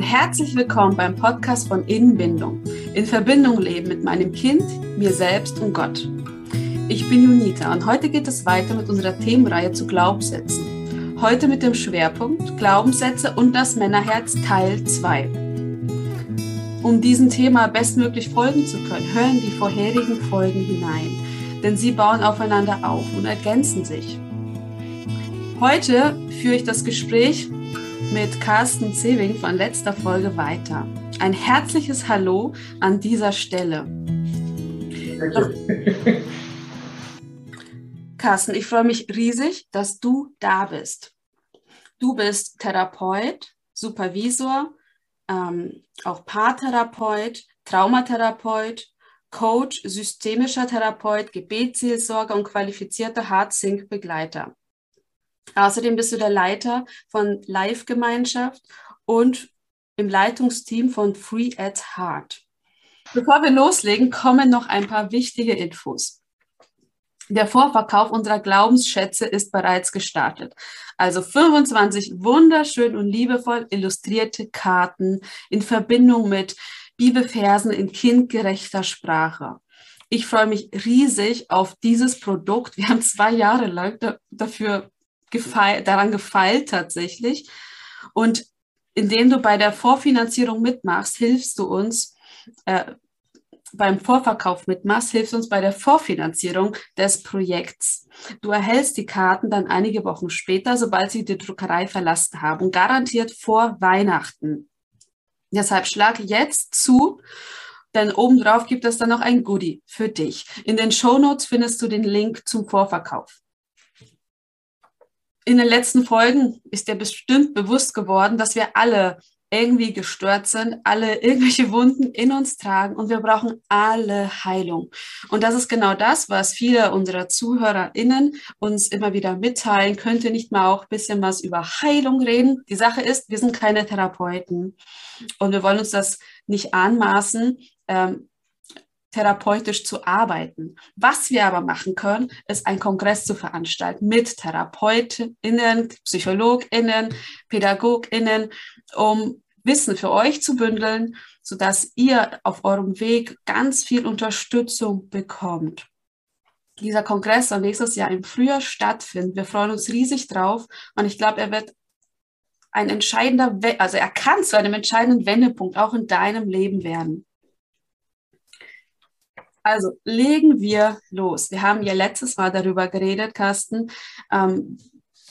und herzlich willkommen beim Podcast von Innenbindung. In Verbindung leben mit meinem Kind, mir selbst und Gott. Ich bin Junita und heute geht es weiter mit unserer Themenreihe zu Glaubenssätzen. Heute mit dem Schwerpunkt Glaubenssätze und das Männerherz Teil 2. Um diesem Thema bestmöglich folgen zu können, hören die vorherigen Folgen hinein, denn sie bauen aufeinander auf und ergänzen sich. Heute führe ich das Gespräch mit Carsten Zewing von letzter Folge weiter. Ein herzliches Hallo an dieser Stelle. Carsten, ich freue mich riesig, dass du da bist. Du bist Therapeut, Supervisor, ähm, auch Paartherapeut, Traumatherapeut, Coach, systemischer Therapeut, Gebetsseelsorger und qualifizierter Heart-Sync-Begleiter. Außerdem bist du der Leiter von Live-Gemeinschaft und im Leitungsteam von Free at Heart. Bevor wir loslegen, kommen noch ein paar wichtige Infos. Der Vorverkauf unserer Glaubensschätze ist bereits gestartet. Also 25 wunderschön und liebevoll illustrierte Karten in Verbindung mit Bibelversen in kindgerechter Sprache. Ich freue mich riesig auf dieses Produkt. Wir haben zwei Jahre lang dafür gefeil, daran gefeilt tatsächlich. Und indem du bei der Vorfinanzierung mitmachst, hilfst du uns, äh, beim Vorverkauf mitmachst, hilfst uns bei der Vorfinanzierung des Projekts. Du erhältst die Karten dann einige Wochen später, sobald sie die Druckerei verlassen haben, garantiert vor Weihnachten. Deshalb schlag jetzt zu, denn obendrauf gibt es dann noch ein Goodie für dich. In den Show Notes findest du den Link zum Vorverkauf in den letzten Folgen ist dir bestimmt bewusst geworden, dass wir alle irgendwie gestört sind, alle irgendwelche Wunden in uns tragen und wir brauchen alle Heilung. Und das ist genau das, was viele unserer ZuhörerInnen uns immer wieder mitteilen. Könnte nicht mal auch ein bisschen was über Heilung reden? Die Sache ist, wir sind keine Therapeuten und wir wollen uns das nicht anmaßen. Ähm, therapeutisch zu arbeiten. Was wir aber machen können, ist einen Kongress zu veranstalten mit TherapeutInnen, PsychologInnen, PädagogInnen, um Wissen für euch zu bündeln, sodass ihr auf eurem Weg ganz viel Unterstützung bekommt. Dieser Kongress soll nächstes Jahr im Frühjahr stattfinden. Wir freuen uns riesig drauf und ich glaube, er wird ein entscheidender, also er kann zu einem entscheidenden Wendepunkt auch in deinem Leben werden. Also legen wir los. Wir haben ja letztes Mal darüber geredet, Carsten, ähm,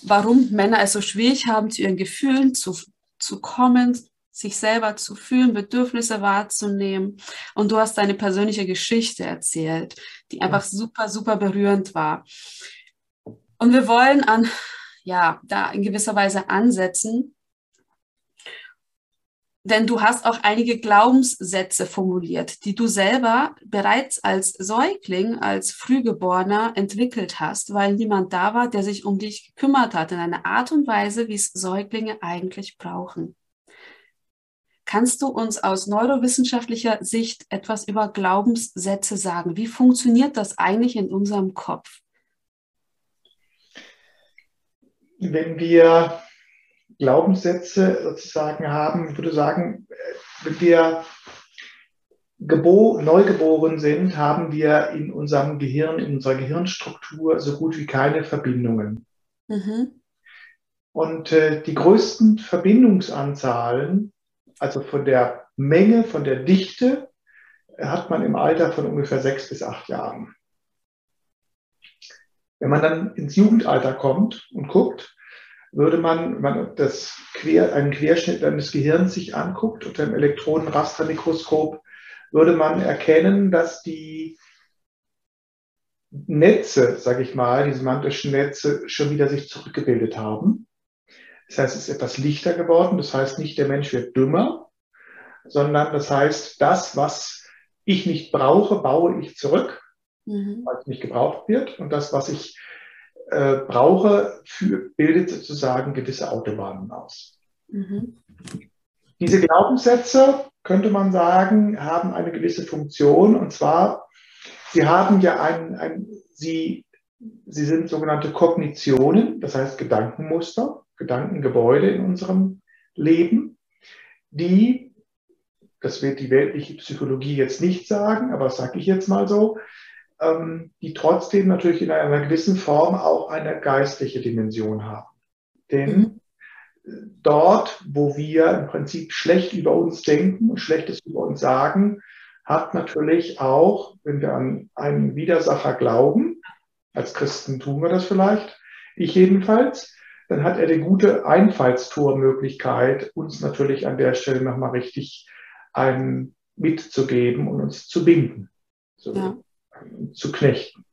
warum Männer es so schwierig haben, zu ihren Gefühlen zu, zu kommen, sich selber zu fühlen, Bedürfnisse wahrzunehmen. Und du hast deine persönliche Geschichte erzählt, die einfach super, super berührend war. Und wir wollen an, ja, da in gewisser Weise ansetzen, denn du hast auch einige Glaubenssätze formuliert, die du selber bereits als Säugling, als Frühgeborener entwickelt hast, weil niemand da war, der sich um dich gekümmert hat, in einer Art und Weise, wie es Säuglinge eigentlich brauchen. Kannst du uns aus neurowissenschaftlicher Sicht etwas über Glaubenssätze sagen? Wie funktioniert das eigentlich in unserem Kopf? Wenn wir Glaubenssätze sozusagen haben, ich würde sagen, wenn wir gebo neugeboren sind, haben wir in unserem Gehirn, in unserer Gehirnstruktur so gut wie keine Verbindungen. Mhm. Und äh, die größten Verbindungsanzahlen, also von der Menge, von der Dichte, hat man im Alter von ungefähr sechs bis acht Jahren. Wenn man dann ins Jugendalter kommt und guckt, würde man, wenn man das Quer, einen Querschnitt eines Gehirns sich anguckt unter dem Elektronenrastermikroskop, würde man erkennen, dass die Netze, sage ich mal, die semantischen Netze schon wieder sich zurückgebildet haben. Das heißt, es ist etwas lichter geworden. Das heißt nicht, der Mensch wird dümmer, sondern das heißt, das, was ich nicht brauche, baue ich zurück, mhm. weil es nicht gebraucht wird. Und das, was ich äh, brauche, für, bildet sozusagen gewisse Autobahnen aus. Mhm. Diese Glaubenssätze, könnte man sagen, haben eine gewisse Funktion und zwar, sie haben ja ein, ein sie, sie sind sogenannte Kognitionen, das heißt Gedankenmuster, Gedankengebäude in unserem Leben, die, das wird die weltliche Psychologie jetzt nicht sagen, aber das sage ich jetzt mal so, die trotzdem natürlich in einer gewissen Form auch eine geistliche Dimension haben. Denn mhm. dort, wo wir im Prinzip schlecht über uns denken und Schlechtes über uns sagen, hat natürlich auch, wenn wir an einen Widersacher glauben, als Christen tun wir das vielleicht, ich jedenfalls, dann hat er die gute Einfallstormöglichkeit, uns natürlich an der Stelle nochmal richtig ein mitzugeben und uns zu binden, so, ja. Zu knechten.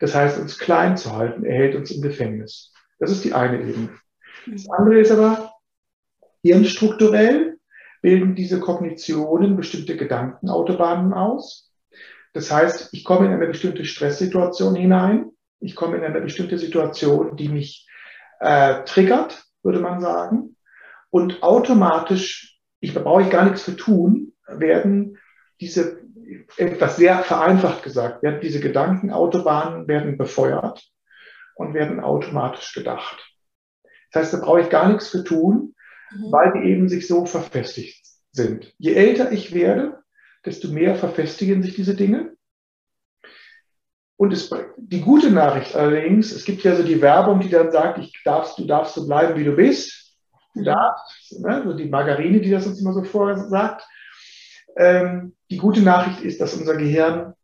Das heißt, uns klein zu halten, er hält uns im Gefängnis. Das ist die eine Ebene. Das andere ist aber, hirnstrukturell bilden diese Kognitionen bestimmte Gedankenautobahnen aus. Das heißt, ich komme in eine bestimmte Stresssituation hinein, ich komme in eine bestimmte Situation, die mich äh, triggert, würde man sagen. Und automatisch, ich brauche ich gar nichts für tun, werden diese, etwas sehr vereinfacht gesagt, werden diese Gedankenautobahnen werden befeuert und werden automatisch gedacht. Das heißt, da brauche ich gar nichts für tun, mhm. weil die eben sich so verfestigt sind. Je älter ich werde, desto mehr verfestigen sich diese Dinge. Und es, die gute Nachricht allerdings, es gibt ja so die Werbung, die dann sagt, ich darfst, du darfst so bleiben, wie du bist. Du mhm. darfst, ne? so die Margarine, die das uns immer so vorsagt. Ähm, die gute Nachricht ist, dass unser Gehirn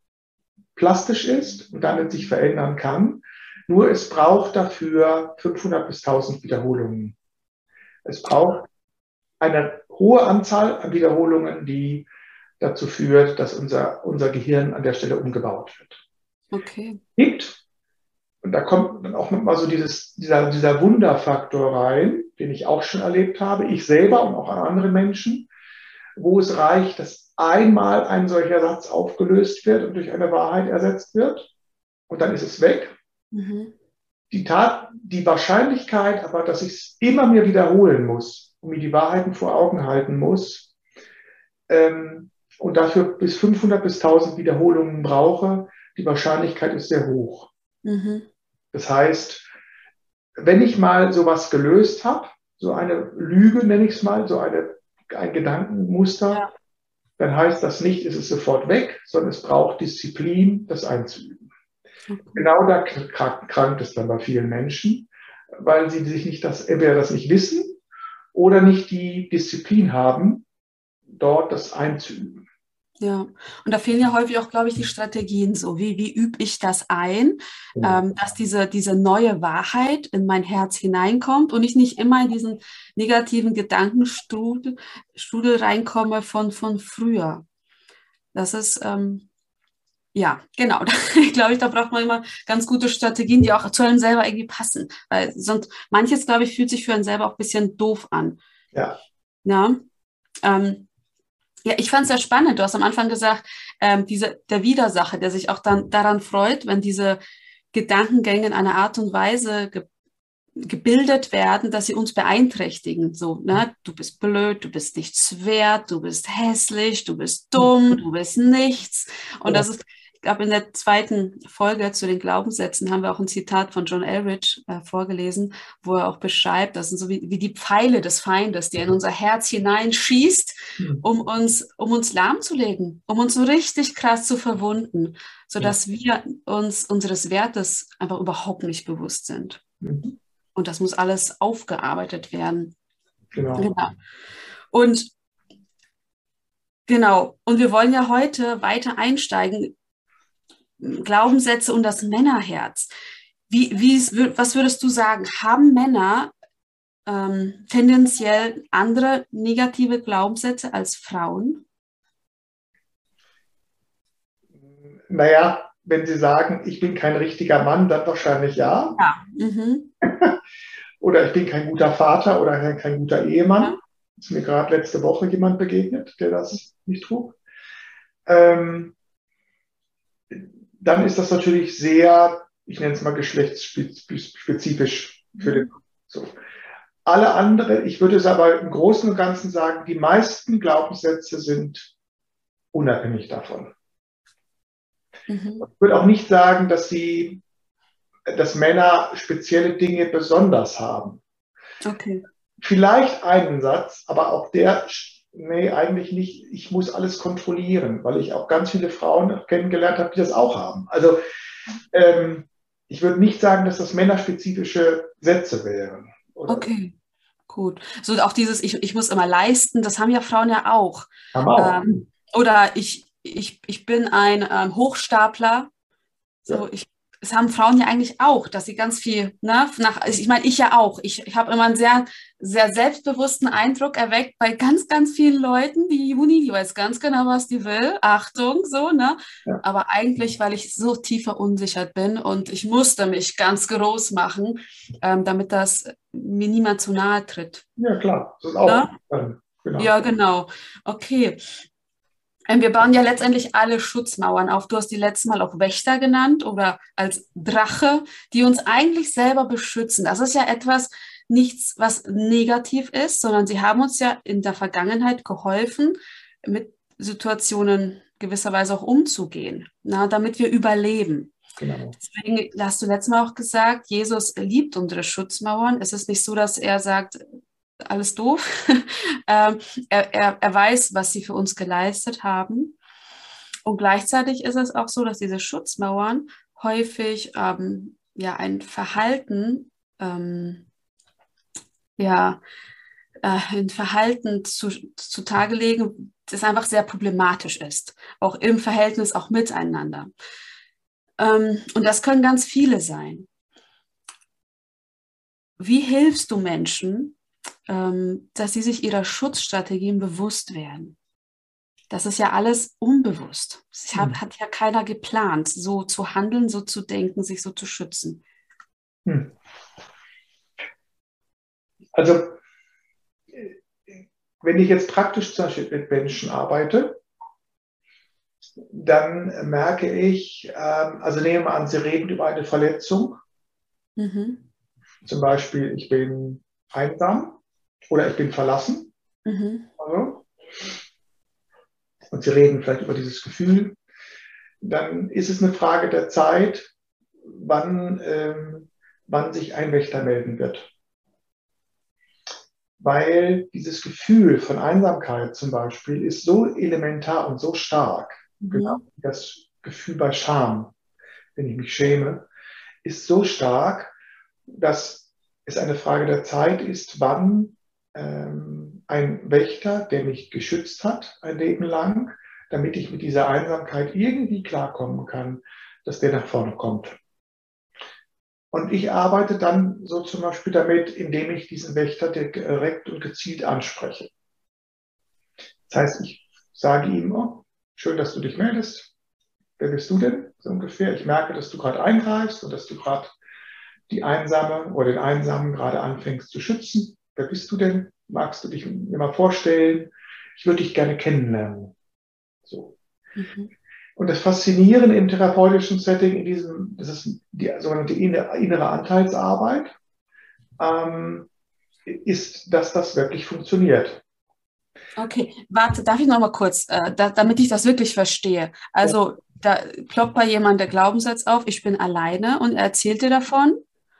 plastisch ist und damit sich verändern kann. Nur es braucht dafür 500 bis 1000 Wiederholungen. Es braucht eine hohe Anzahl an Wiederholungen, die dazu führt, dass unser, unser Gehirn an der Stelle umgebaut wird okay. gibt. Und da kommt dann auch nochmal so dieses, dieser, dieser Wunderfaktor rein, den ich auch schon erlebt habe, ich selber und auch andere Menschen, wo es reicht, dass einmal ein solcher Satz aufgelöst wird und durch eine Wahrheit ersetzt wird und dann ist es weg. Mhm. Die Tat, die Wahrscheinlichkeit aber, dass ich es immer mir wiederholen muss und mir die Wahrheiten vor Augen halten muss ähm, und dafür bis 500 bis 1000 Wiederholungen brauche, die Wahrscheinlichkeit ist sehr hoch. Mhm. Das heißt, wenn ich mal sowas gelöst habe, so eine Lüge nenne ich es mal, so eine, ein Gedankenmuster, ja. Dann heißt das nicht, es ist sofort weg, sondern es braucht Disziplin, das einzuüben. Genau da krankt es dann bei vielen Menschen, weil sie sich nicht das, entweder das nicht wissen oder nicht die Disziplin haben, dort das einzuüben. Ja, und da fehlen ja häufig auch, glaube ich, die Strategien so. Wie, wie übe ich das ein, ja. ähm, dass diese, diese neue Wahrheit in mein Herz hineinkommt und ich nicht immer in diesen negativen Gedankenstrudel Strudel reinkomme von, von früher. Das ist, ähm, ja, genau. ich glaube, ich, da braucht man immer ganz gute Strategien, die auch zu einem selber irgendwie passen. Weil sonst, manches, glaube ich, fühlt sich für einen selber auch ein bisschen doof an. Ja. Ja. Ähm, ja, ich fand es sehr spannend. Du hast am Anfang gesagt, ähm, diese, der Widersacher, der sich auch dann daran freut, wenn diese Gedankengänge in einer Art und Weise ge gebildet werden, dass sie uns beeinträchtigen. So, ne? Du bist blöd, du bist nichts wert, du bist hässlich, du bist dumm, du bist nichts. Und ja. das ist, ich glaube, in der zweiten Folge zu den Glaubenssätzen haben wir auch ein Zitat von John Elridge äh, vorgelesen, wo er auch beschreibt, das sind so wie, wie die Pfeile des Feindes, die in unser Herz hineinschießt, mhm. um uns, um uns lahmzulegen, um uns so richtig krass zu verwunden, sodass ja. wir uns unseres Wertes einfach überhaupt nicht bewusst sind. Mhm. Und das muss alles aufgearbeitet werden. Genau. genau. Und Genau. Und wir wollen ja heute weiter einsteigen Glaubenssätze und das Männerherz. Wie, wie, was würdest du sagen? Haben Männer ähm, tendenziell andere negative Glaubenssätze als Frauen? Naja, wenn Sie sagen, ich bin kein richtiger Mann, dann wahrscheinlich ja. Ja. Mhm. oder ich bin kein guter Vater oder kein, kein guter Ehemann. Ja. Ist mir gerade letzte Woche jemand begegnet, der das nicht trug. Ähm, dann ist das natürlich sehr, ich nenne es mal geschlechtsspezifisch für den. So. Alle andere, ich würde es aber im Großen und Ganzen sagen, die meisten Glaubenssätze sind unabhängig davon. Mhm. Ich würde auch nicht sagen, dass sie, dass Männer spezielle Dinge besonders haben. Okay. vielleicht einen Satz, aber auch der, nee, eigentlich nicht. Ich muss alles kontrollieren, weil ich auch ganz viele Frauen kennengelernt habe, die das auch haben. Also ähm, ich würde nicht sagen, dass das männerspezifische Sätze wären. Oder? Okay. Gut. So auch dieses, ich, ich muss immer leisten, das haben ja Frauen ja auch. Haben auch. Ähm, oder ich, ich, ich bin ein ähm, Hochstapler. So, ja. ich das haben Frauen ja eigentlich auch, dass sie ganz viel, ne, nach, ich meine, ich ja auch. Ich, ich habe immer einen sehr, sehr selbstbewussten Eindruck erweckt bei ganz, ganz vielen Leuten. Die Juni, die weiß ganz genau, was die will. Achtung, so, ne? Ja. Aber eigentlich, weil ich so tief verunsichert bin und ich musste mich ganz groß machen, ähm, damit das mir niemand zu nahe tritt. Ja, klar. Das ist auch. Ne? Genau. Ja, genau. Okay. Ähm, wir bauen ja letztendlich alle Schutzmauern auf. Du hast die letztes Mal auch Wächter genannt oder als Drache, die uns eigentlich selber beschützen. Das ist ja etwas, nichts, was negativ ist, sondern sie haben uns ja in der Vergangenheit geholfen, mit Situationen gewisserweise auch umzugehen, na, damit wir überleben. Genau. Deswegen hast du letztes Mal auch gesagt, Jesus liebt unsere Schutzmauern. Es ist nicht so, dass er sagt, alles doof. ähm, er, er, er weiß, was sie für uns geleistet haben. Und gleichzeitig ist es auch so, dass diese Schutzmauern häufig ähm, ja ein Verhalten, ähm, ja, äh, ein Verhalten zu, zutage legen, das einfach sehr problematisch ist, auch im Verhältnis, auch miteinander. Ähm, und das können ganz viele sein. Wie hilfst du Menschen, dass sie sich ihrer Schutzstrategien bewusst werden. Das ist ja alles unbewusst. Es hat, hm. hat ja keiner geplant, so zu handeln, so zu denken, sich so zu schützen. Hm. Also, wenn ich jetzt praktisch zum Beispiel mit Menschen arbeite, dann merke ich, ähm, also nehmen wir an, Sie reden über eine Verletzung. Mhm. Zum Beispiel, ich bin einsam oder ich bin verlassen. Mhm. Also, und Sie reden vielleicht über dieses Gefühl, dann ist es eine Frage der Zeit, wann, ähm, wann sich ein Wächter melden wird. Weil dieses Gefühl von Einsamkeit zum Beispiel ist so elementar und so stark, mhm. genau das Gefühl bei Scham, wenn ich mich schäme, ist so stark, dass es eine Frage der Zeit ist, wann ähm, ein Wächter, der mich geschützt hat ein Leben lang, damit ich mit dieser Einsamkeit irgendwie klarkommen kann, dass der nach vorne kommt. Und ich arbeite dann so zum Beispiel damit, indem ich diesen Wächter direkt und gezielt anspreche. Das heißt, ich sage ihm, oh, schön, dass du dich meldest. Wer bist du denn? So ungefähr. Ich merke, dass du gerade eingreifst und dass du gerade die Einsame oder den Einsamen gerade anfängst zu schützen. Wer bist du denn? Magst du dich mir mal vorstellen? Ich würde dich gerne kennenlernen. So. Mhm. Und das Faszinierende im therapeutischen Setting, in diesem, das ist die sogenannte innere Anteilsarbeit, ähm, ist, dass das wirklich funktioniert. Okay, warte, darf ich noch mal kurz, äh, da, damit ich das wirklich verstehe. Also, ja. da ploppt bei jemand der Glaubenssatz auf, ich bin alleine und er erzählt dir davon.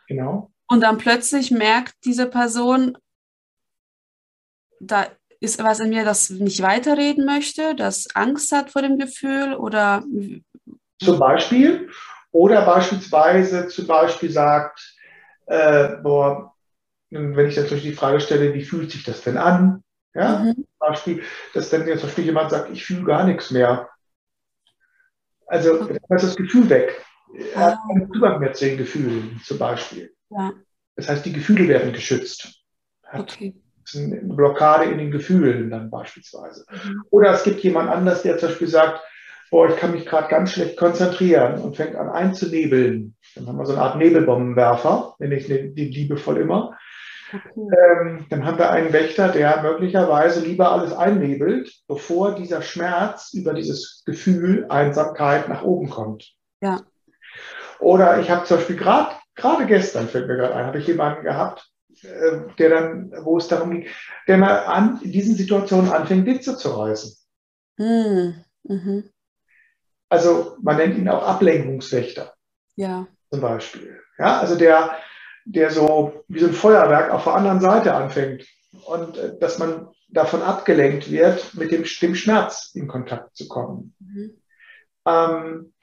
Genau. Und dann plötzlich merkt diese Person, da ist was in mir, das nicht weiterreden möchte, das Angst hat vor dem Gefühl oder. Zum Beispiel. Oder beispielsweise zum Beispiel sagt, äh, boah, wenn ich natürlich die Frage stelle, wie fühlt sich das denn an? Ja, mhm. zum Beispiel, dass dann zum Beispiel jemand sagt, ich fühle gar nichts mehr. Also okay. ist das Gefühl weg. Er hat ah. keinen Zugang mehr zu den Gefühlen zum Beispiel. Ja. Das heißt, die Gefühle werden geschützt. Hat okay eine Blockade in den Gefühlen dann beispielsweise. Oder es gibt jemand anders, der zum Beispiel sagt, boah, ich kann mich gerade ganz schlecht konzentrieren und fängt an einzunebeln. Dann haben wir so eine Art Nebelbombenwerfer, nenne ich den liebevoll immer. Okay. Ähm, dann haben wir einen Wächter, der möglicherweise lieber alles einnebelt, bevor dieser Schmerz über dieses Gefühl Einsamkeit nach oben kommt. Ja. Oder ich habe zum Beispiel gerade gerade gestern, fällt mir gerade ein, habe ich jemanden gehabt, der dann, wo es darum ging, der mal an, in diesen Situationen anfängt, Witze zu reißen. Hm, mhm. Also man nennt ihn auch Ablenkungswächter. Ja. Zum Beispiel. Ja, also der, der so wie so ein Feuerwerk auf der anderen Seite anfängt und äh, dass man davon abgelenkt wird, mit dem, dem Schmerz in Kontakt zu kommen. Mhm. Ähm,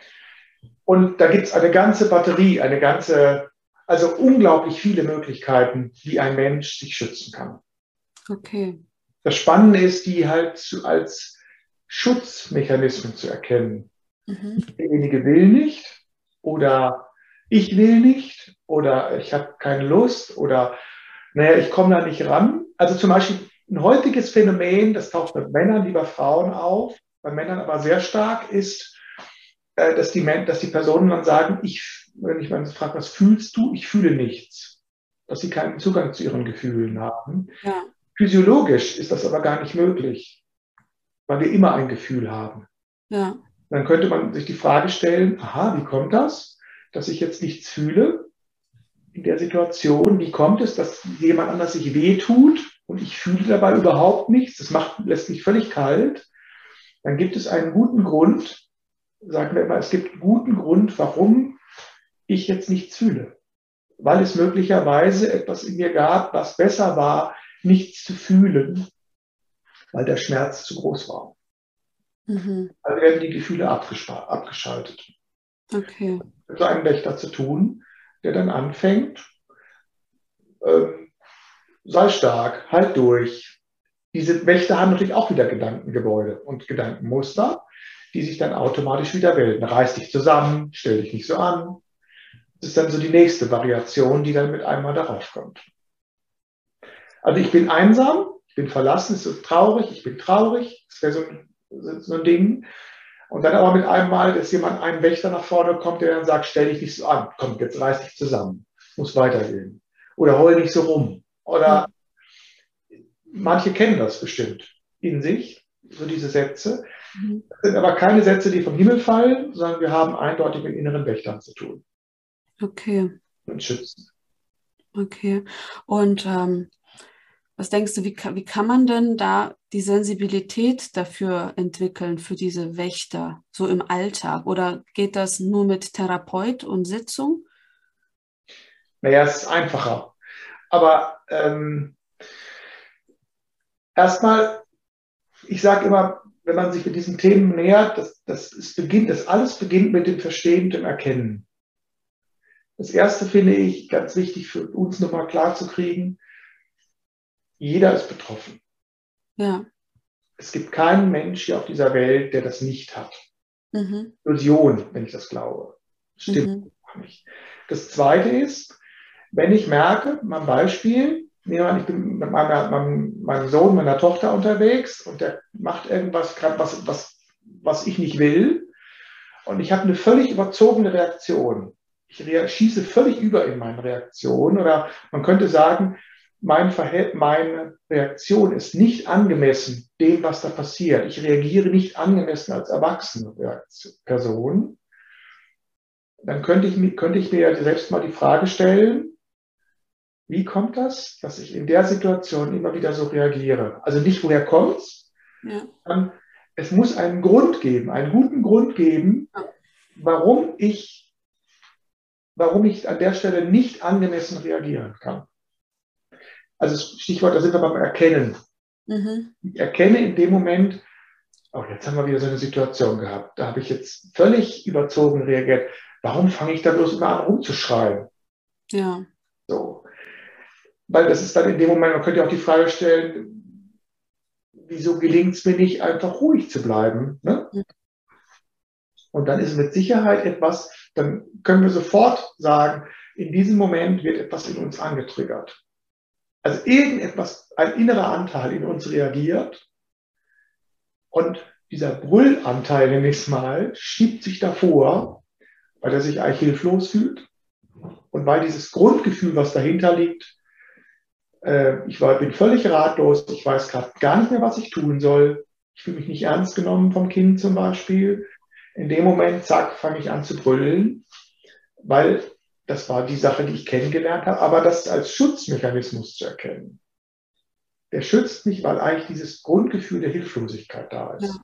und da gibt es eine ganze Batterie, eine ganze, also unglaublich viele Möglichkeiten, wie ein Mensch sich schützen kann. Okay. Das Spannende ist, die halt zu, als Schutzmechanismen zu erkennen. Mhm. Derjenige will nicht oder ich will nicht oder ich habe keine Lust oder naja, ich komme da nicht ran. Also zum Beispiel ein heutiges Phänomen, das taucht bei Männern wie bei Frauen auf, bei Männern aber sehr stark, ist, dass die, dass die Personen dann sagen, ich, wenn ich mal frage, was fühlst du? Ich fühle nichts. Dass sie keinen Zugang zu ihren Gefühlen haben. Ja. Physiologisch ist das aber gar nicht möglich, weil wir immer ein Gefühl haben. Ja. Dann könnte man sich die Frage stellen, aha, wie kommt das, dass ich jetzt nichts fühle in der Situation? Wie kommt es, dass jemand anders sich wehtut und ich fühle dabei überhaupt nichts? Das macht, lässt mich völlig kalt. Dann gibt es einen guten Grund, sagen wir immer, es gibt einen guten Grund, warum ich jetzt nichts fühle. Weil es möglicherweise etwas in mir gab, was besser war, nichts zu fühlen, weil der Schmerz zu groß war. Mhm. Also werden die Gefühle abgeschaltet. Okay. Mit einem Wächter zu tun, der dann anfängt, ähm, sei stark, halt durch. Diese Wächter haben natürlich auch wieder Gedankengebäude und Gedankenmuster, die sich dann automatisch wieder bilden. Reiß dich zusammen, stell dich nicht so an. Das ist dann so die nächste Variation, die dann mit einmal darauf kommt. Also ich bin einsam, ich bin verlassen, es ist traurig, ich bin traurig, das wäre so ein, so ein Ding. Und dann aber mit einem Mal, dass jemand, ein Wächter nach vorne kommt, der dann sagt, stell dich nicht so an, komm, jetzt reiß dich zusammen, muss weitergehen. Oder heul nicht so rum. Oder mhm. manche kennen das bestimmt in sich, so diese Sätze. Mhm. Das sind aber keine Sätze, die vom Himmel fallen, sondern wir haben eindeutig mit inneren Wächtern zu tun. Okay. Und schützen. Okay. Und ähm, was denkst du, wie, wie kann man denn da die Sensibilität dafür entwickeln, für diese Wächter, so im Alltag? Oder geht das nur mit Therapeut und Sitzung? Naja, es ist einfacher. Aber ähm, erstmal, ich sage immer, wenn man sich mit diesen Themen nähert, das, das, es beginnt, das alles beginnt mit dem Verstehen, dem Erkennen. Das erste finde ich ganz wichtig für uns nochmal klar zu kriegen jeder ist betroffen. Ja. Es gibt keinen Mensch hier auf dieser Welt, der das nicht hat. Mhm. Illusion, wenn ich das glaube. Stimmt mhm. nicht. Das zweite ist, wenn ich merke, mein Beispiel, ich bin mit meiner, meinem, meinem Sohn, meiner Tochter unterwegs und der macht irgendwas, was, was, was ich nicht will. Und ich habe eine völlig überzogene Reaktion. Ich schieße völlig über in meinen Reaktionen. Oder man könnte sagen, mein meine Reaktion ist nicht angemessen dem, was da passiert. Ich reagiere nicht angemessen als erwachsene Person. Dann könnte ich, könnte ich mir selbst mal die Frage stellen, wie kommt das, dass ich in der Situation immer wieder so reagiere? Also nicht, woher kommt's? Ja. es muss einen Grund geben, einen guten Grund geben, warum ich, warum ich an der Stelle nicht angemessen reagieren kann. Also Stichwort, da sind wir beim Erkennen. Mhm. Ich erkenne in dem Moment, oh, jetzt haben wir wieder so eine Situation gehabt. Da habe ich jetzt völlig überzogen reagiert. Warum fange ich da bloß immer an rumzuschreien? Ja. So. Weil das ist dann in dem Moment, man könnte auch die Frage stellen, wieso gelingt es mir nicht, einfach ruhig zu bleiben? Ne? Mhm. Und dann ist mit Sicherheit etwas, dann können wir sofort sagen, in diesem Moment wird etwas in uns angetriggert. Also irgendetwas, ein innerer Anteil in uns reagiert und dieser Brüllanteil, nenne ich es mal, schiebt sich davor, weil er sich eigentlich hilflos fühlt und weil dieses Grundgefühl, was dahinter liegt, äh, ich war, bin völlig ratlos, ich weiß gerade gar nicht mehr, was ich tun soll, ich fühle mich nicht ernst genommen vom Kind zum Beispiel. In dem Moment, zack, fange ich an zu brüllen, weil das war die Sache, die ich kennengelernt habe, aber das als Schutzmechanismus zu erkennen. Der schützt mich, weil eigentlich dieses Grundgefühl der Hilflosigkeit da ist. Ja.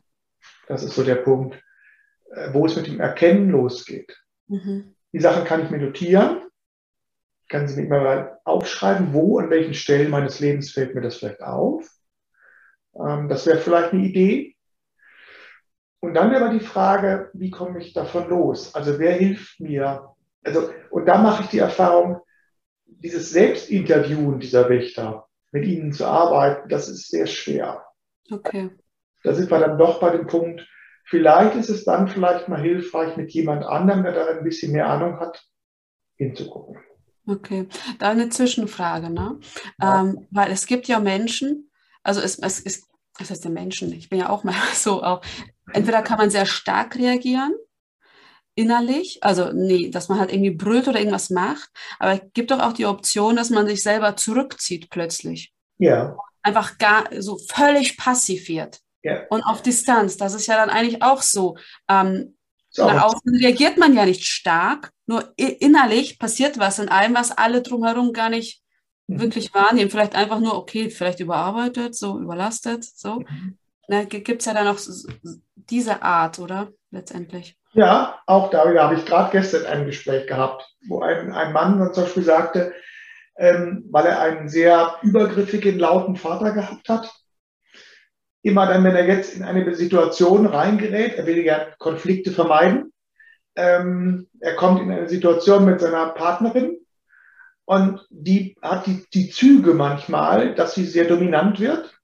Das ist so der Punkt, äh, wo es mit dem Erkennen losgeht. Mhm. Die Sachen kann ich mir notieren, kann sie mir mal aufschreiben, wo, an welchen Stellen meines Lebens fällt mir das vielleicht auf. Ähm, das wäre vielleicht eine Idee. Und dann wäre aber die Frage, wie komme ich davon los? Also wer hilft mir? Also, und da mache ich die Erfahrung, dieses Selbstinterviewen dieser Wächter, mit ihnen zu arbeiten, das ist sehr schwer. Okay. Da sind wir dann doch bei dem Punkt, vielleicht ist es dann vielleicht mal hilfreich, mit jemand anderem, der da ein bisschen mehr Ahnung hat, hinzugucken. Okay, da eine Zwischenfrage, ne? Ja. Ähm, weil es gibt ja Menschen, also es, es, es, das heißt ja Menschen, ich bin ja auch mal so auch, entweder kann man sehr stark reagieren, innerlich, also nee, dass man halt irgendwie brüllt oder irgendwas macht, aber es gibt doch auch die Option, dass man sich selber zurückzieht plötzlich. Ja. Einfach gar so völlig passiv wird. Ja. Und auf Distanz, das ist ja dann eigentlich auch so. Ähm, so. Nach außen reagiert man ja nicht stark, nur innerlich passiert was in allem, was alle drumherum gar nicht mhm. wirklich wahrnehmen. Vielleicht einfach nur, okay, vielleicht überarbeitet, so überlastet, so. Mhm. Gibt es ja dann auch diese Art, oder? Letztendlich. Ja, auch darüber habe ich gerade gestern ein Gespräch gehabt, wo ein, ein Mann zum Beispiel sagte, ähm, weil er einen sehr übergriffigen, lauten Vater gehabt hat, immer dann, wenn er jetzt in eine Situation reingerät, er will ja Konflikte vermeiden, ähm, er kommt in eine Situation mit seiner Partnerin und die hat die, die Züge manchmal, dass sie sehr dominant wird,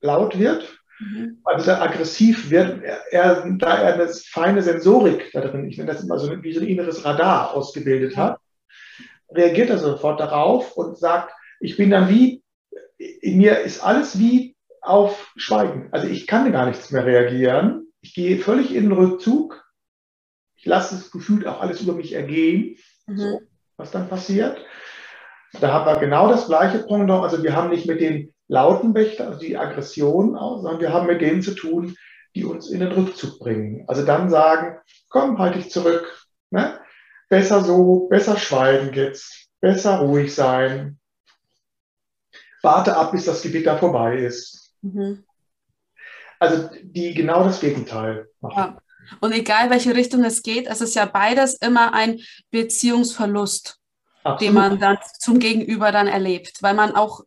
laut wird Mhm. Also er aggressiv wird, er, da er eine feine Sensorik da drin, ich nenne das immer so wie so ein inneres Radar ausgebildet hat, reagiert er sofort darauf und sagt, ich bin dann wie, in mir ist alles wie auf Schweigen. Also ich kann gar nichts mehr reagieren. Ich gehe völlig in den Rückzug. Ich lasse es gefühlt auch alles über mich ergehen, mhm. so, was dann passiert. Da haben wir genau das gleiche Pendant. Also wir haben nicht mit den lauten Wächter, also die Aggression aus, sondern wir haben mit denen zu tun, die uns in den Rückzug bringen. Also dann sagen, komm, halt dich zurück. Ne? Besser so, besser schweigen jetzt, besser ruhig sein. Warte ab, bis das Gewitter vorbei ist. Mhm. Also die genau das Gegenteil machen. Ja. Und egal welche Richtung es geht, es ist ja beides immer ein Beziehungsverlust, Absolut. den man dann zum Gegenüber dann erlebt, weil man auch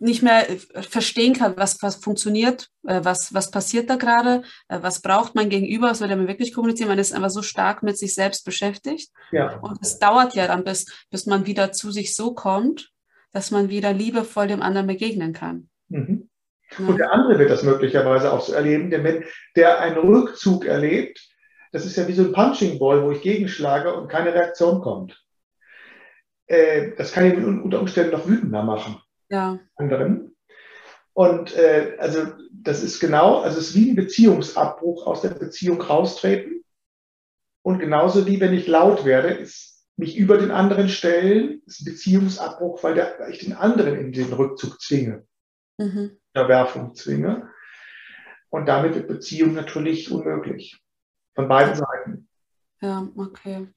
nicht mehr verstehen kann, was, was funktioniert, äh, was, was passiert da gerade, äh, was braucht mein Gegenüber, was will er mir wirklich kommunizieren. Man ist einfach so stark mit sich selbst beschäftigt. Ja. Und es dauert ja dann, bis, bis man wieder zu sich so kommt, dass man wieder liebevoll dem anderen begegnen kann. Mhm. Ja. Und der andere wird das möglicherweise auch so erleben, denn wenn der einen Rückzug erlebt, das ist ja wie so ein Punching Ball, wo ich gegenschlage und keine Reaktion kommt. das kann ihn unter Umständen noch wütender machen ja. anderen. Und äh, also das ist genau, also es ist wie ein Beziehungsabbruch aus der Beziehung raustreten. Und genauso wie wenn ich laut werde, ist mich über den anderen stellen, ist ein Beziehungsabbruch, weil, der, weil ich den anderen in den Rückzug zwinge, mhm. Verwerfung zwinge. Und damit wird Beziehung natürlich unmöglich. Von beiden Seiten. Ja, okay.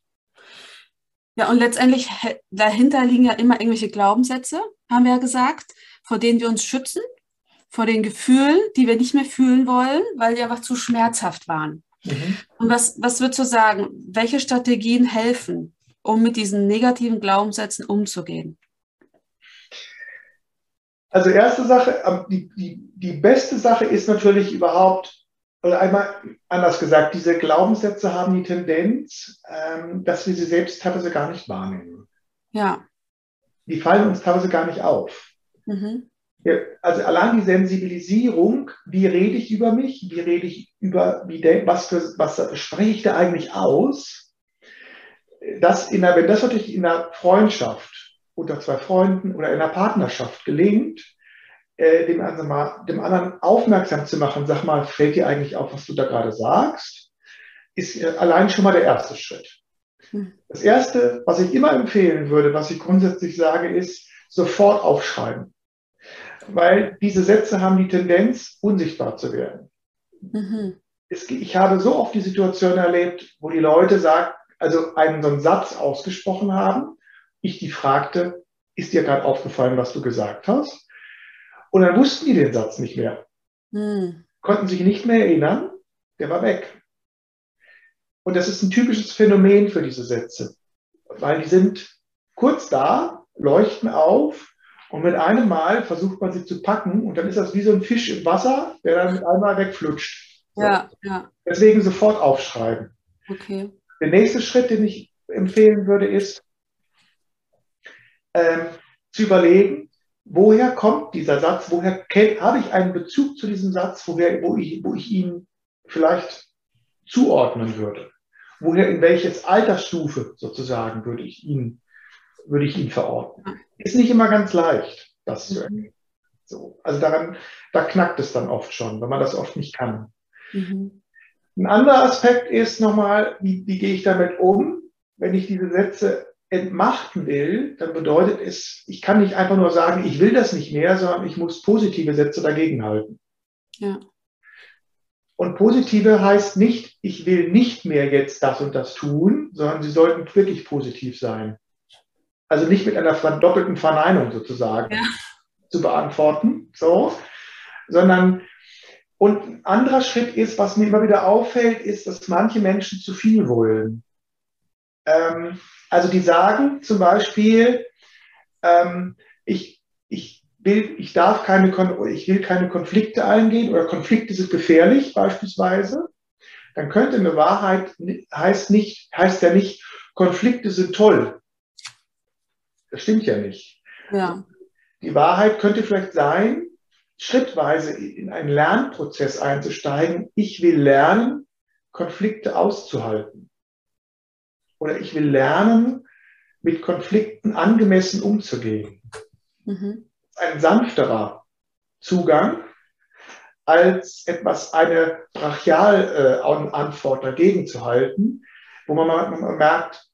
Ja, und letztendlich dahinter liegen ja immer irgendwelche Glaubenssätze, haben wir ja gesagt, vor denen wir uns schützen, vor den Gefühlen, die wir nicht mehr fühlen wollen, weil die einfach zu schmerzhaft waren. Mhm. Und was, was würdest du sagen, welche Strategien helfen, um mit diesen negativen Glaubenssätzen umzugehen? Also erste Sache, die, die, die beste Sache ist natürlich überhaupt oder einmal anders gesagt, diese Glaubenssätze haben die Tendenz, ähm, dass wir sie selbst teilweise gar nicht wahrnehmen. Ja. Die fallen uns teilweise gar nicht auf. Mhm. Also allein die Sensibilisierung, wie rede ich über mich, wie rede ich über, wie de, was, für, was spreche ich da eigentlich aus, das in der, wenn das natürlich in einer Freundschaft unter zwei Freunden oder in einer Partnerschaft gelingt, äh, dem, also mal, dem anderen aufmerksam zu machen, sag mal, fällt dir eigentlich auf, was du da gerade sagst, ist äh, allein schon mal der erste Schritt. Hm. Das erste, was ich immer empfehlen würde, was ich grundsätzlich sage, ist sofort aufschreiben. Weil diese Sätze haben die Tendenz, unsichtbar zu werden. Mhm. Es, ich habe so oft die Situation erlebt, wo die Leute sagt, also einen so einen Satz ausgesprochen haben, ich die fragte, ist dir gerade aufgefallen, was du gesagt hast? Und dann wussten die den Satz nicht mehr. Hm. Konnten sich nicht mehr erinnern, der war weg. Und das ist ein typisches Phänomen für diese Sätze, weil die sind kurz da, leuchten auf und mit einem Mal versucht man sie zu packen und dann ist das wie so ein Fisch im Wasser, der dann mit einmal wegflutscht. So. Ja, ja. Deswegen sofort aufschreiben. Okay. Der nächste Schritt, den ich empfehlen würde, ist ähm, zu überlegen, woher kommt dieser Satz, woher habe ich einen Bezug zu diesem Satz, woher, wo, ich, wo ich ihn vielleicht zuordnen würde. Woher, in welches Altersstufe sozusagen würde ich ihn, würde ich ihn verorten. Ist nicht immer ganz leicht, das zu erkennen. Mhm. So, also daran, da knackt es dann oft schon, wenn man das oft nicht kann. Mhm. Ein anderer Aspekt ist nochmal, wie, wie gehe ich damit um, wenn ich diese Sätze entmachten will, dann bedeutet es, ich kann nicht einfach nur sagen, ich will das nicht mehr, sondern ich muss positive Sätze dagegen halten. Ja. Und positive heißt nicht, ich will nicht mehr jetzt das und das tun, sondern sie sollten wirklich positiv sein. Also nicht mit einer doppelten Verneinung sozusagen ja. zu beantworten, so, sondern und ein anderer Schritt ist, was mir immer wieder auffällt, ist, dass manche Menschen zu viel wollen. Ähm, also die sagen zum Beispiel, ähm, ich, ich, will, ich, darf keine, ich will keine Konflikte eingehen oder Konflikte sind gefährlich beispielsweise. Dann könnte eine Wahrheit heißt, nicht, heißt ja nicht, Konflikte sind toll. Das stimmt ja nicht. Ja. Die Wahrheit könnte vielleicht sein, schrittweise in einen Lernprozess einzusteigen. Ich will lernen, Konflikte auszuhalten oder ich will lernen, mit Konflikten angemessen umzugehen. Mhm. Ein sanfterer Zugang als etwas, eine Brachialantwort äh, dagegen zu halten, wo man, man, merkt,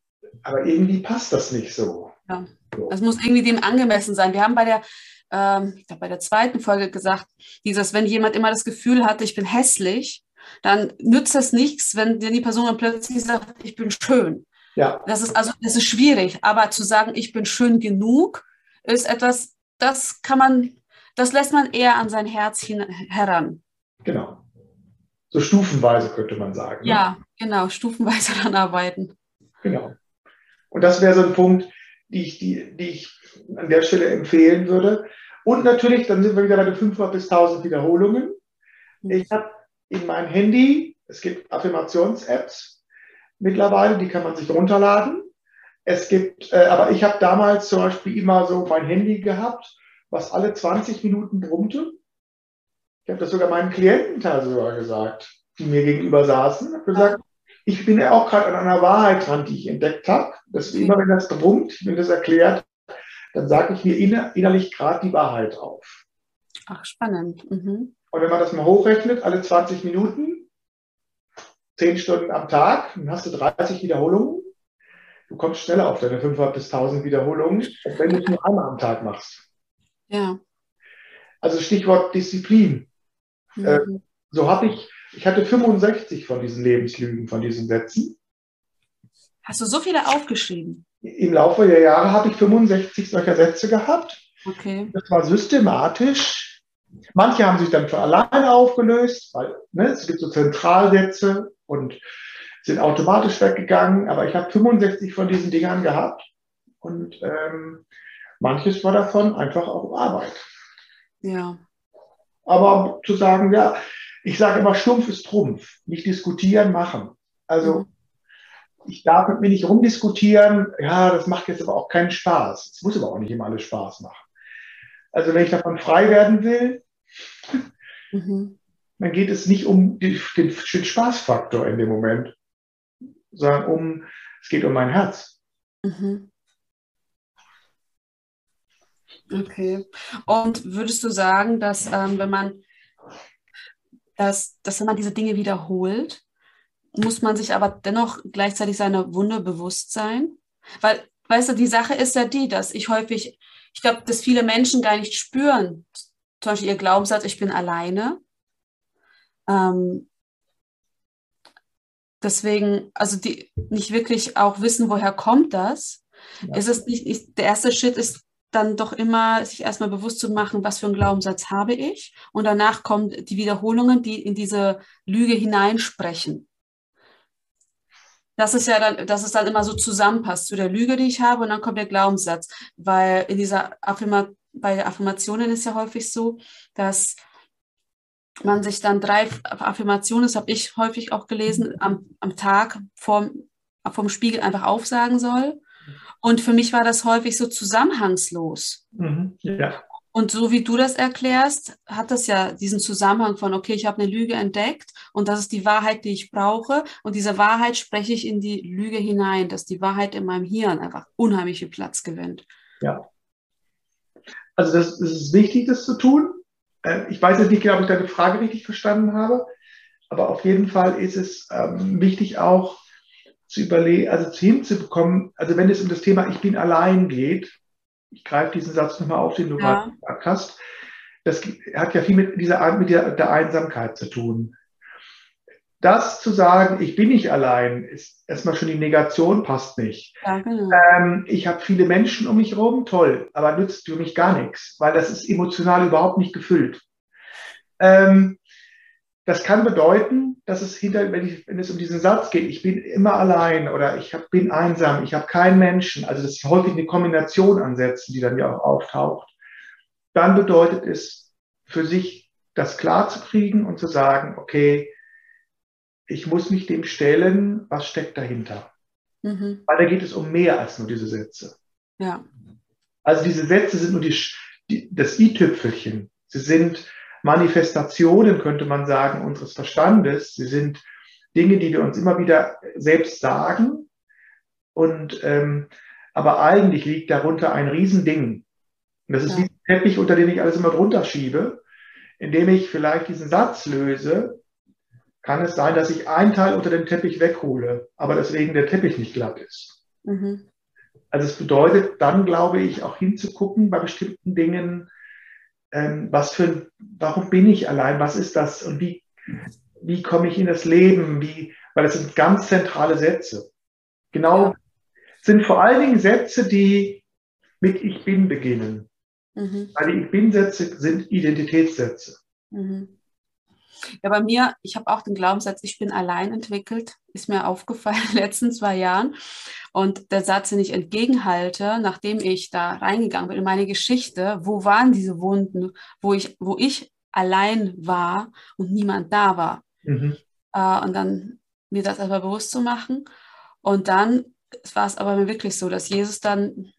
aber irgendwie passt das nicht so. Ja. Das muss irgendwie dem angemessen sein. Wir haben bei der, ähm, bei der zweiten Folge gesagt, dieses, wenn jemand immer das Gefühl hat, ich bin hässlich, dann nützt das nichts, wenn die Person dann plötzlich sagt, ich bin schön. Ja. Das ist also, das ist schwierig, aber zu sagen, ich bin schön genug, ist etwas, das kann man, das lässt man eher an sein Herz hin, heran. Genau. So stufenweise könnte man sagen. Ne? Ja, genau, stufenweise daran arbeiten. Genau. Und das wäre so ein Punkt, die ich, die, die ich an der Stelle empfehlen würde. Und natürlich, dann sind wir wieder bei den 500 bis 1000 Wiederholungen. Mhm. Ich habe in meinem Handy, es gibt Affirmations-Apps, mittlerweile, die kann man sich runterladen. Es gibt, äh, aber ich habe damals zum Beispiel immer so mein Handy gehabt, was alle 20 Minuten brummte. Ich habe das sogar meinen Klienten sogar gesagt, die mir gegenüber saßen. Ich habe gesagt, ich bin ja auch gerade an einer Wahrheit dran, die ich entdeckt habe. Deswegen immer, wenn das brummt, wenn das erklärt, dann sage ich mir inner, innerlich gerade die Wahrheit auf. Ach, spannend. Mhm. Und wenn man das mal hochrechnet, alle 20 Minuten, zehn Stunden am Tag, dann hast du 30 Wiederholungen. Du kommst schneller auf deine 500 bis 1000 Wiederholungen, als wenn du es nur einmal am Tag machst. Ja. Also Stichwort Disziplin. Mhm. Äh, so habe ich, ich hatte 65 von diesen Lebenslügen, von diesen Sätzen. Hast du so viele aufgeschrieben? Im Laufe der Jahre habe ich 65 solcher Sätze gehabt. Okay. Das war systematisch. Manche haben sich dann für alleine aufgelöst, weil ne, es gibt so Zentralsätze, und sind automatisch weggegangen. Aber ich habe 65 von diesen Dingern gehabt und ähm, manches war davon einfach auch Arbeit. Ja. Aber zu sagen, ja, ich sage immer, stumpf ist Trumpf. Nicht diskutieren, machen. Also mhm. ich darf mit mir nicht rumdiskutieren. Ja, das macht jetzt aber auch keinen Spaß. Es muss aber auch nicht immer alles Spaß machen. Also wenn ich davon frei werden will, mhm dann geht es nicht um den, Spaßfaktor in dem Moment, sondern um, es geht um mein Herz. Mhm. Okay. Und würdest du sagen, dass ähm, wenn man dass, dass wenn man diese Dinge wiederholt, muss man sich aber dennoch gleichzeitig seiner Wunde bewusst sein? Weil, weißt du, die Sache ist ja die, dass ich häufig, ich glaube, dass viele Menschen gar nicht spüren, zum Beispiel ihr Glaubenssatz, ich bin alleine, ähm, deswegen, also die nicht wirklich auch wissen, woher kommt das. Ja. Ist es nicht, ist, der erste Schritt ist dann doch immer, sich erstmal bewusst zu machen, was für einen Glaubenssatz habe ich. Und danach kommen die Wiederholungen, die in diese Lüge hineinsprechen. Das ist ja dann, dass es dann immer so zusammenpasst zu der Lüge, die ich habe, und dann kommt der Glaubenssatz. Weil in dieser Affirma bei Affirmationen ist ja häufig so, dass man sich dann drei Affirmationen, das habe ich häufig auch gelesen, am, am Tag vorm, vom Spiegel einfach aufsagen soll. Und für mich war das häufig so zusammenhangslos. Mhm, ja. Und so wie du das erklärst, hat das ja diesen Zusammenhang von, okay, ich habe eine Lüge entdeckt und das ist die Wahrheit, die ich brauche. Und diese Wahrheit spreche ich in die Lüge hinein, dass die Wahrheit in meinem Hirn einfach unheimlich viel Platz gewinnt. Ja. Also das, das ist wichtig, das zu tun. Äh, ich weiß jetzt nicht genau, ob ich deine Frage richtig verstanden habe, aber auf jeden Fall ist es ähm, wichtig auch zu überlegen, also hinzubekommen, also wenn es um das Thema Ich bin allein geht, ich greife diesen Satz nochmal auf, den du ja. gerade gesagt hast. Das hat ja viel mit dieser mit der, der Einsamkeit zu tun. Das zu sagen, ich bin nicht allein, ist erstmal schon die Negation, passt nicht. Ja, genau. ähm, ich habe viele Menschen um mich herum, toll, aber nützt für mich gar nichts, weil das ist emotional überhaupt nicht gefüllt. Ähm, das kann bedeuten, dass es hinter, wenn, ich, wenn, es um diesen Satz geht, ich bin immer allein oder ich hab, bin einsam, ich habe keinen Menschen, also das ist häufig eine Kombination an Sätzen, die dann ja auch auftaucht, dann bedeutet es für sich, das klar zu kriegen und zu sagen, okay, ich muss mich dem stellen, was steckt dahinter. Mhm. Weil da geht es um mehr als nur diese Sätze. Ja. Also diese Sätze sind nur die, die das i-Tüpfelchen. Sie sind Manifestationen, könnte man sagen, unseres Verstandes. Sie sind Dinge, die wir uns immer wieder selbst sagen. Und ähm, aber eigentlich liegt darunter ein Riesending. Und das ist ja. wie ein Teppich, unter den ich alles immer drunter schiebe. Indem ich vielleicht diesen Satz löse, kann es sein, dass ich einen Teil unter dem Teppich weghole, aber deswegen der Teppich nicht glatt ist. Mhm. Also es bedeutet dann, glaube ich, auch hinzugucken bei bestimmten Dingen, ähm, was für, warum bin ich allein, was ist das und wie, wie komme ich in das Leben, wie, weil das sind ganz zentrale Sätze. Genau, sind vor allen Dingen Sätze, die mit Ich bin beginnen. Mhm. Weil die Ich bin Sätze sind Identitätssätze. Mhm. Ja, bei mir, ich habe auch den Glaubenssatz, ich bin allein entwickelt, ist mir aufgefallen in den letzten zwei Jahren. Und der Satz, den ich entgegenhalte, nachdem ich da reingegangen bin in meine Geschichte, wo waren diese Wunden, wo ich, wo ich allein war und niemand da war. Mhm. Äh, und dann mir das aber bewusst zu machen. Und dann war es aber wirklich so, dass Jesus dann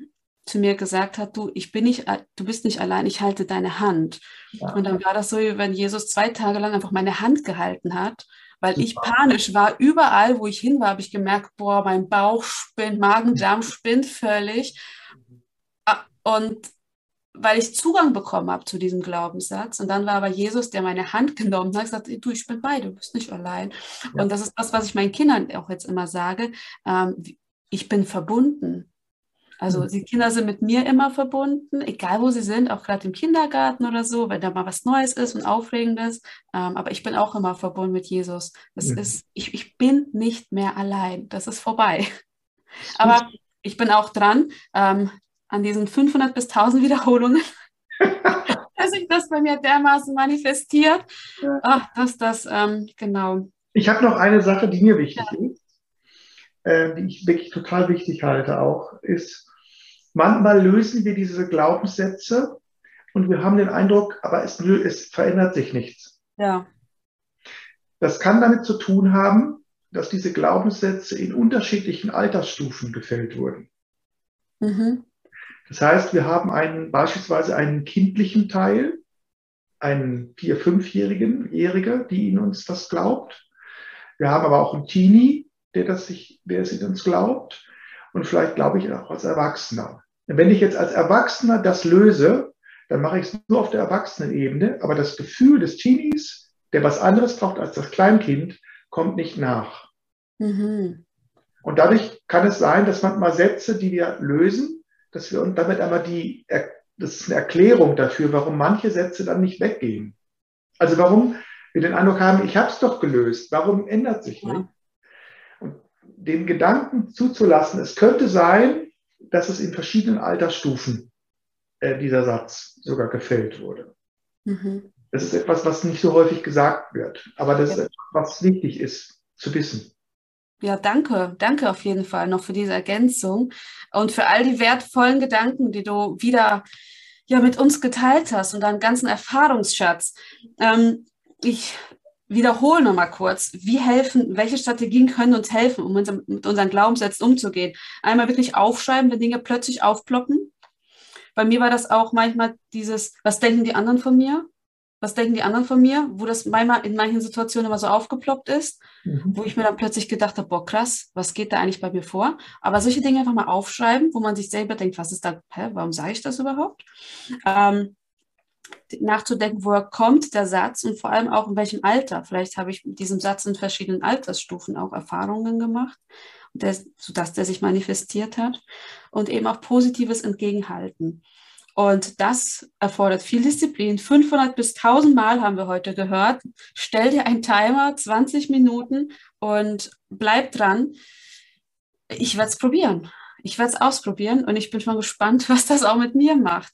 zu mir gesagt hat, du, ich bin nicht, du bist nicht allein, ich halte deine Hand. Ja. Und dann war das so, wie wenn Jesus zwei Tage lang einfach meine Hand gehalten hat, weil Super. ich panisch war. Überall, wo ich hin war, habe ich gemerkt, boah, mein Bauch spinnt, Magen-Darm spinnt völlig. Ah, und weil ich Zugang bekommen habe zu diesem Glaubenssatz. Und dann war aber Jesus, der meine Hand genommen hat, gesagt, du, ich bin bei, du bist nicht allein. Ja. Und das ist das, was ich meinen Kindern auch jetzt immer sage. Ähm, ich bin verbunden. Also mhm. die Kinder sind mit mir immer verbunden, egal wo sie sind, auch gerade im Kindergarten oder so, wenn da mal was Neues ist und Aufregendes. Ähm, aber ich bin auch immer verbunden mit Jesus. Das mhm. ist, ich, ich bin nicht mehr allein. Das ist vorbei. Aber ich bin auch dran ähm, an diesen 500 bis 1000 Wiederholungen. dass sich das bei mir dermaßen manifestiert. Ach, dass das, ähm, genau. Ich habe noch eine Sache, die mir wichtig ja. ist, äh, die ich wirklich total wichtig halte auch, ist, Manchmal lösen wir diese Glaubenssätze und wir haben den Eindruck, aber es, es verändert sich nichts. Ja. Das kann damit zu tun haben, dass diese Glaubenssätze in unterschiedlichen Altersstufen gefällt wurden. Mhm. Das heißt, wir haben einen, beispielsweise einen kindlichen Teil, einen vier-, fünfjährigen, Jähriger, die in uns das glaubt. Wir haben aber auch einen Teenie, der das sich, der es in uns glaubt und vielleicht glaube ich auch als Erwachsener. wenn ich jetzt als Erwachsener das löse, dann mache ich es nur auf der Erwachsenenebene, aber das Gefühl des Teenies, der was anderes braucht als das Kleinkind, kommt nicht nach. Mhm. Und dadurch kann es sein, dass manchmal Sätze, die wir lösen, dass wir und damit einmal die, das ist eine Erklärung dafür, warum manche Sätze dann nicht weggehen. Also warum wir den Eindruck haben, ich habe es doch gelöst, warum ändert sich nicht? Den Gedanken zuzulassen, es könnte sein, dass es in verschiedenen Altersstufen äh, dieser Satz sogar gefällt wurde. Mhm. Das ist etwas, was nicht so häufig gesagt wird, aber das ja. ist etwas, was wichtig ist zu wissen. Ja, danke, danke auf jeden Fall noch für diese Ergänzung und für all die wertvollen Gedanken, die du wieder ja mit uns geteilt hast und deinen ganzen Erfahrungsschatz. Ähm, ich wiederhole nochmal kurz, wie helfen, welche Strategien können uns helfen, um uns, mit unseren Glaubenssätzen umzugehen? Einmal wirklich aufschreiben, wenn Dinge plötzlich aufploppen. Bei mir war das auch manchmal dieses, was denken die anderen von mir? was denken die anderen von mir, wo das manchmal in manchen Situationen immer so aufgeploppt ist, mhm. wo ich mir dann plötzlich gedacht habe, boah, krass, was geht da eigentlich bei mir vor? Aber solche Dinge einfach mal aufschreiben, wo man sich selber denkt, was ist da, hä, warum sage ich das überhaupt? Ähm, nachzudenken, woher kommt der Satz und vor allem auch in welchem Alter. Vielleicht habe ich mit diesem Satz in verschiedenen Altersstufen auch Erfahrungen gemacht, sodass der sich manifestiert hat und eben auch positives Entgegenhalten. Und das erfordert viel Disziplin. 500 bis 1000 Mal haben wir heute gehört. Stell dir einen Timer, 20 Minuten und bleib dran. Ich werde es probieren. Ich werde es ausprobieren und ich bin schon gespannt, was das auch mit mir macht.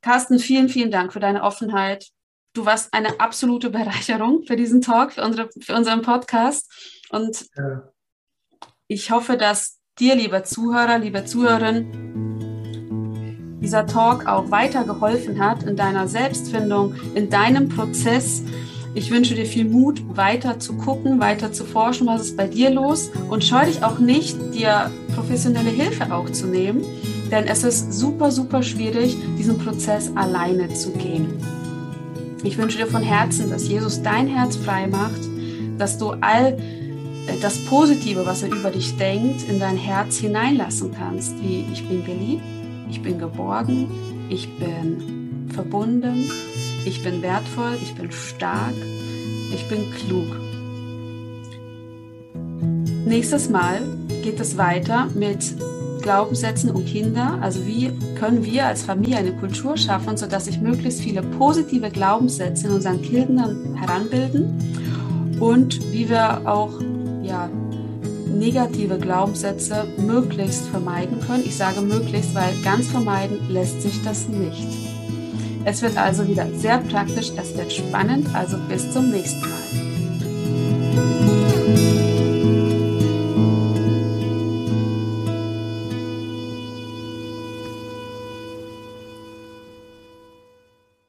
Carsten, vielen, vielen Dank für deine Offenheit. Du warst eine absolute Bereicherung für diesen Talk, für, unsere, für unseren Podcast. Und ja. ich hoffe, dass dir, lieber Zuhörer, liebe Zuhörerin, dieser Talk auch weitergeholfen hat in deiner Selbstfindung, in deinem Prozess. Ich wünsche dir viel Mut, weiter zu gucken, weiter zu forschen, was ist bei dir los und scheu dich auch nicht, dir professionelle Hilfe auch zu nehmen, denn es ist super, super schwierig, diesen Prozess alleine zu gehen. Ich wünsche dir von Herzen, dass Jesus dein Herz frei macht, dass du all äh, das Positive, was er über dich denkt, in dein Herz hineinlassen kannst, wie ich bin geliebt, ich bin geborgen, ich bin verbunden, ich bin wertvoll, ich bin stark, ich bin klug. Nächstes Mal geht es weiter mit Glaubenssätzen und Kinder. Also wie können wir als Familie eine Kultur schaffen, sodass sich möglichst viele positive Glaubenssätze in unseren Kindern heranbilden und wie wir auch ja, negative Glaubenssätze möglichst vermeiden können. Ich sage möglichst, weil ganz vermeiden lässt sich das nicht. Es wird also wieder sehr praktisch, es wird spannend, also bis zum nächsten Mal.